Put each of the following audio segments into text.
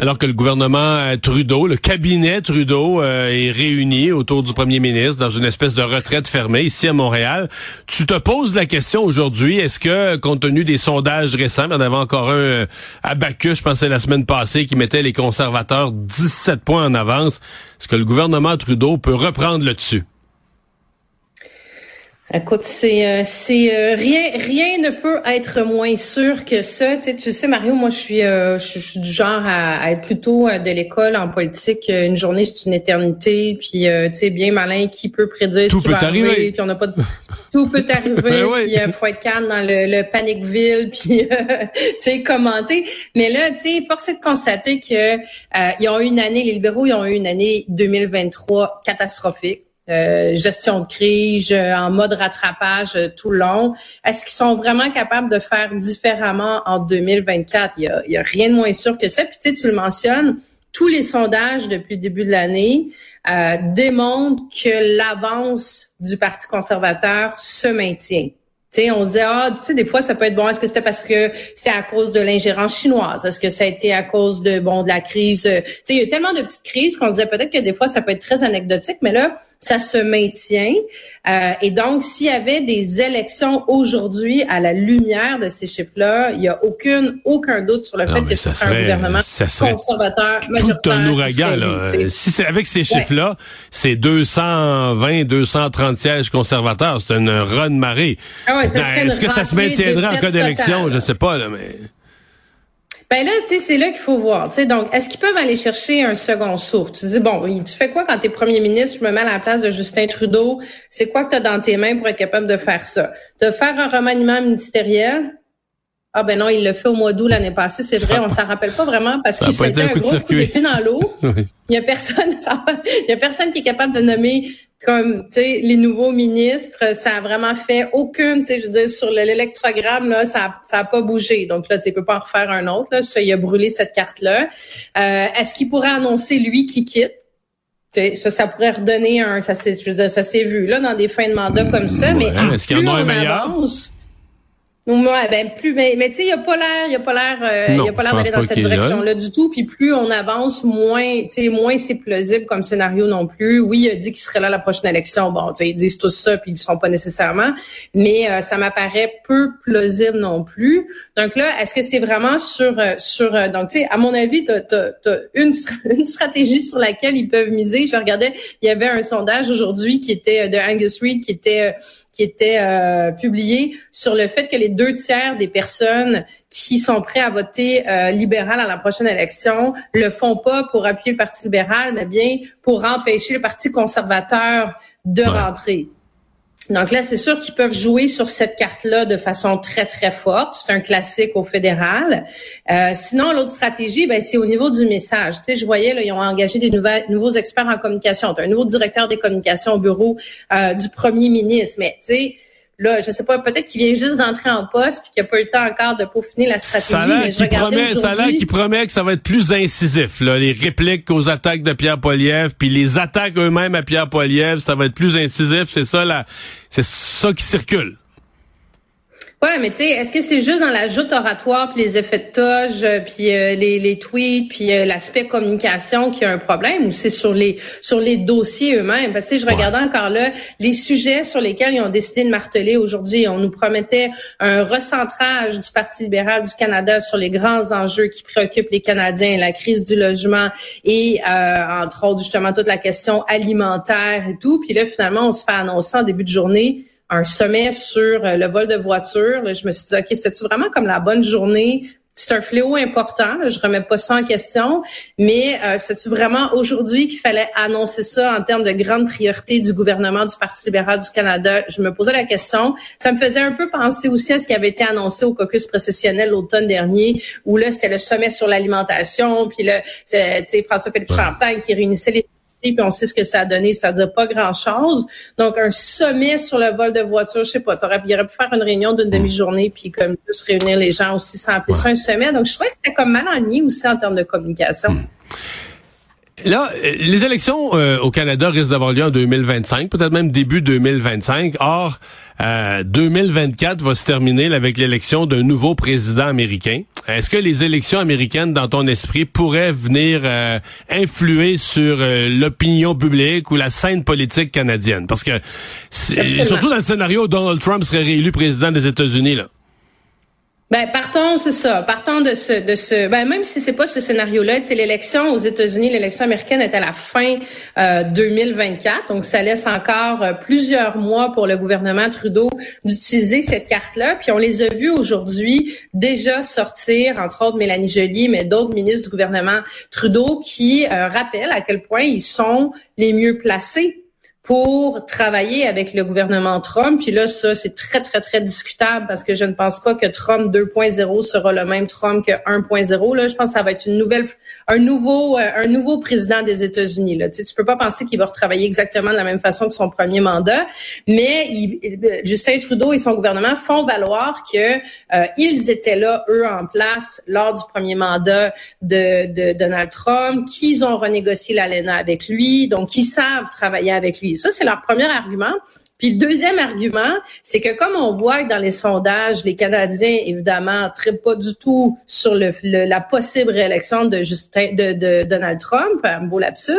Alors que le gouvernement euh, Trudeau, le cabinet Trudeau euh, est réuni autour du premier ministre dans une espèce de retraite fermée ici à Montréal, tu te poses la question aujourd'hui, est-ce que compte tenu des sondages récents, il y en avait encore un euh, à Bacchus, je pensais la semaine passée, qui mettait les conservateurs 17 points en avance, est-ce que le gouvernement Trudeau peut reprendre le dessus? Écoute, c'est euh, c'est euh, rien rien ne peut être moins sûr que ça. Tu sais, tu sais Mario, moi je suis euh, je, suis du genre à, être plutôt de l'école en politique. Une journée c'est une éternité, puis tu sais bien malin qui peut prédire tout ce qui peut va arriver. arriver. Puis on n'a pas de... tout peut arriver. Ben oui. Puis il faut être calme dans le, le puis tu sais commenter. Mais là, tu sais, force est de constater que ils ont eu une année, les libéraux, ils ont eu une année 2023 catastrophique. Euh, gestion de crise, euh, en mode rattrapage euh, tout le long. Est-ce qu'ils sont vraiment capables de faire différemment en 2024? Il y a, y a rien de moins sûr que ça. Puis tu sais, tu le mentionnes, tous les sondages depuis le début de l'année démontrent que l'avance du Parti conservateur se maintient. sais, on se dit, ah, tu sais, des fois, ça peut être bon. Est-ce que c'était parce que c'était à cause de l'ingérence chinoise? Est-ce que ça a été à cause de, bon, de la crise? Tu sais, il y a tellement de petites crises qu'on disait peut-être que des fois, ça peut être très anecdotique, mais là, ça se maintient. Euh, et donc, s'il y avait des élections aujourd'hui à la lumière de ces chiffres-là, il n'y a aucune, aucun doute sur le Non, fait que ce serait un gouvernement ça serait conservateur, Tout majoritaire. un ouragan, là. Si c'est avec ces chiffres-là, c'est 220, 230 sièges conservateurs. C'est une run marée. Ah ouais, Ben, Est-ce que ça se maintiendra en cas d'élection? Je sais pas, là, mais. Ben là, tu sais, c'est là qu'il faut voir. Tu sais, donc, est-ce qu'ils peuvent aller chercher un second souffle? Tu dis, bon, tu fais quoi quand tu es premier ministre? Je me mets à la place de Justin Trudeau. C'est quoi que tu as dans tes mains pour être capable de faire ça? De faire un remaniement ministériel? Ah ben non, il l'a fait au mois d'août l'année passée, c'est vrai, on s'en rappelle pas vraiment parce été c'était un un coup de gros coup d'épée dans l'eau. Oui. Il y a personne, il y a personne qui est capable de nommer comme tu sais les nouveaux ministres. Ça a vraiment fait aucune, tu sais, je veux dire sur le- l'électrogramme là, ça a, ça a pas bougé. Donc là, tu peut pas en refaire un autre. Là, ça, il a brûlé cette carte là. Est-ce qu'il pourrait annoncer lui qui quitte? Ça, ça pourrait redonner un, ça s'est, je veux dire, ça s'est vu là dans des fins de mandat comme ça. mais Ouais, est-ce qu'il y en a un meilleur? avance, Ouais, ben plus, mais, mais tu sais, il a pas l'air, il a pas l'air, euh, il a pas l'air d'aller dans cette direction-là du tout. Puis plus on avance, moins, tu sais, moins c'est plausible comme scénario non plus. Oui, il a dit qu'il serait là à la prochaine élection. Bon, tu sais, ils disent tous ça, puis ils le sont pas nécessairement. Mais euh, ça m'apparaît peu plausible non plus. Donc là, est-ce que c'est vraiment sur, euh, sur, euh, donc tu sais, à mon avis, t'as, t'as, t'as une, une stratégie sur laquelle ils peuvent miser. Je regardais, il y avait un sondage aujourd'hui qui était euh, de Angus Reid qui était euh, qui était euh, publié sur le fait que les deux tiers des personnes qui sont prêts à voter euh, libéral à la prochaine élection le font pas pour appuyer le Parti libéral, mais bien pour empêcher le Parti conservateur de Ouais. rentrer. Donc là, c'est sûr qu'ils peuvent jouer sur cette carte-là de façon très, très forte. C'est un classique au fédéral. Euh, sinon, l'autre stratégie, ben, c'est au niveau du message. Tu sais, je voyais, là, ils ont engagé des nouveaux experts en communication. Un nouveau directeur des communications au bureau euh, du premier ministre. Mais tu sais, là, je sais pas, peut-être qu'il vient juste d'entrer en poste puis qu'il n'a pas eu le temps encore de peaufiner la stratégie. Ça mais je promet, ça qu'il promet que ça va être plus incisif, là. Les répliques aux attaques de Pierre Poliev, puis les attaques eux-mêmes à Pierre Poliev, ça va être plus incisif. C'est ça, là. C'est ça qui circule. Ouais, mais tu sais, est-ce que c'est juste dans la joute oratoire, puis les effets de toge, euh, puis euh, les, les tweets, puis euh, l'aspect communication qui a un problème, ou c'est sur les sur les dossiers eux-mêmes? Parce que je regardais encore là les sujets sur lesquels ils ont décidé de marteler aujourd'hui. On nous promettait un recentrage du Parti libéral du Canada sur les grands enjeux qui préoccupent les Canadiens, la crise du logement et euh, entre autres justement toute la question alimentaire et tout. Puis là, finalement, on se fait annoncer en début de journée un sommet sur euh, le vol de voitures. Là, je me suis dit, OK, c'était-tu vraiment comme la bonne journée? C'est un fléau important. Je remets pas ça en question, mais euh, c'est vraiment aujourd'hui qu'il fallait annoncer ça en termes de grande priorité du gouvernement du Parti libéral du Canada? Je me posais la question. Ça me faisait un peu penser aussi à ce qui avait été annoncé au caucus processionnel l'automne dernier, où là c'était le sommet sur l'alimentation, puis là, c'est François Philippe Champagne qui réunissait les puis on sait ce que ça a donné, c'est-à-dire pas grand-chose. Donc, un sommet sur le vol de voiture, je sais pas, il aurait pu faire une réunion d'une demi-journée, puis comme juste réunir les gens aussi sans appeler ça un sommet. Donc, je trouvais que c'était comme mal en aussi en termes de communication. Hmm. Là, euh, les élections euh, au Canada risquent d'avoir lieu en 2025, peut-être même début 2025. Or, 2024 euh, va se terminer avec l'élection d'un nouveau président américain. Est-ce que les élections américaines, dans ton esprit, pourraient venir influer sur l'opinion publique ou la scène politique canadienne? Parce que, surtout dans le scénario où Donald Trump serait réélu président des États-Unis, là. Ben partons, c'est ça. Partons de ce, de ce. Ben même si c'est pas ce scénario-là, c'est l'élection aux États-Unis, l'élection américaine est à la fin euh, 2024, donc ça laisse encore euh, plusieurs mois pour le gouvernement Trudeau d'utiliser cette carte-là. Puis on les a vus aujourd'hui déjà sortir, entre autres Mélanie Joly, mais d'autres ministres du gouvernement Trudeau qui euh, rappellent à quel point ils sont les mieux placés pour travailler avec le gouvernement Trump. Puis là, ça, c'est très, très, très discutable parce que je ne pense pas que Trump 2.0 sera le même Trump que 1.0. Là, je pense que ça va être une nouvelle, un nouveau, euh, un nouveau président des États-Unis. Là, tu, sais, tu peux pas penser qu'il va retravailler exactement de la même façon que son premier mandat, mais Justin Trudeau et son gouvernement font valoir que euh, ils étaient là, eux, en place lors du premier mandat de, de Donald Trump, qu'ils ont renégocié l'ALENA avec lui, donc qu'ils savent travailler avec lui. Ça, c'est leur premier argument. Puis le deuxième argument, c'est que comme on voit que dans les sondages, les Canadiens, évidemment, ne pas du tout sur le, la possible réélection de Justin, de, de Donald Trump, un beau lapsus,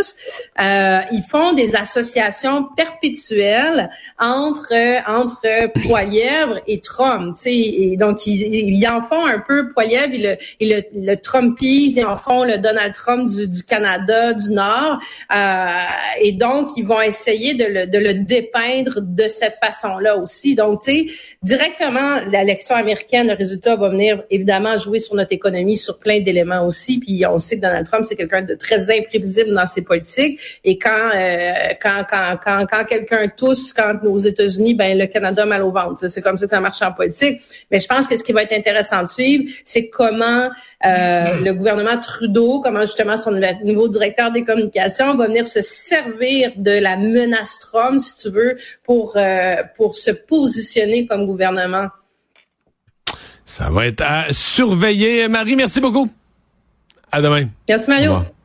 euh, ils font des associations perpétuelles entre entre Poilièvre et Trump. Et donc ils, ils, en font un peu Poilièvre et le, et le, le ils en font le Donald Trump du, du Canada, du Nord. Euh, et donc ils vont essayer de le, de le dépeindre de cette façon-là aussi. Donc, tu sais, directement, l'élection américaine, le résultat va venir évidemment jouer sur notre économie, sur plein d'éléments aussi. Puis on sait que Donald Trump, c'est quelqu'un de très imprévisible dans ses politiques. Et quand euh, quand quand quand, quand quelqu'un tousse, quand aux États-Unis, ben le Canada mal au ventre. C'est comme ça que ça marche en politique. Mais je pense que ce qui va être intéressant de suivre, c'est comment euh, le gouvernement Trudeau, comment justement son nouveau directeur des communications va venir se servir de la menace Trump, si tu veux, pour euh, pour se positionner comme gouvernement? Ça va être à surveiller. Marie, merci beaucoup. À demain. Merci Mario.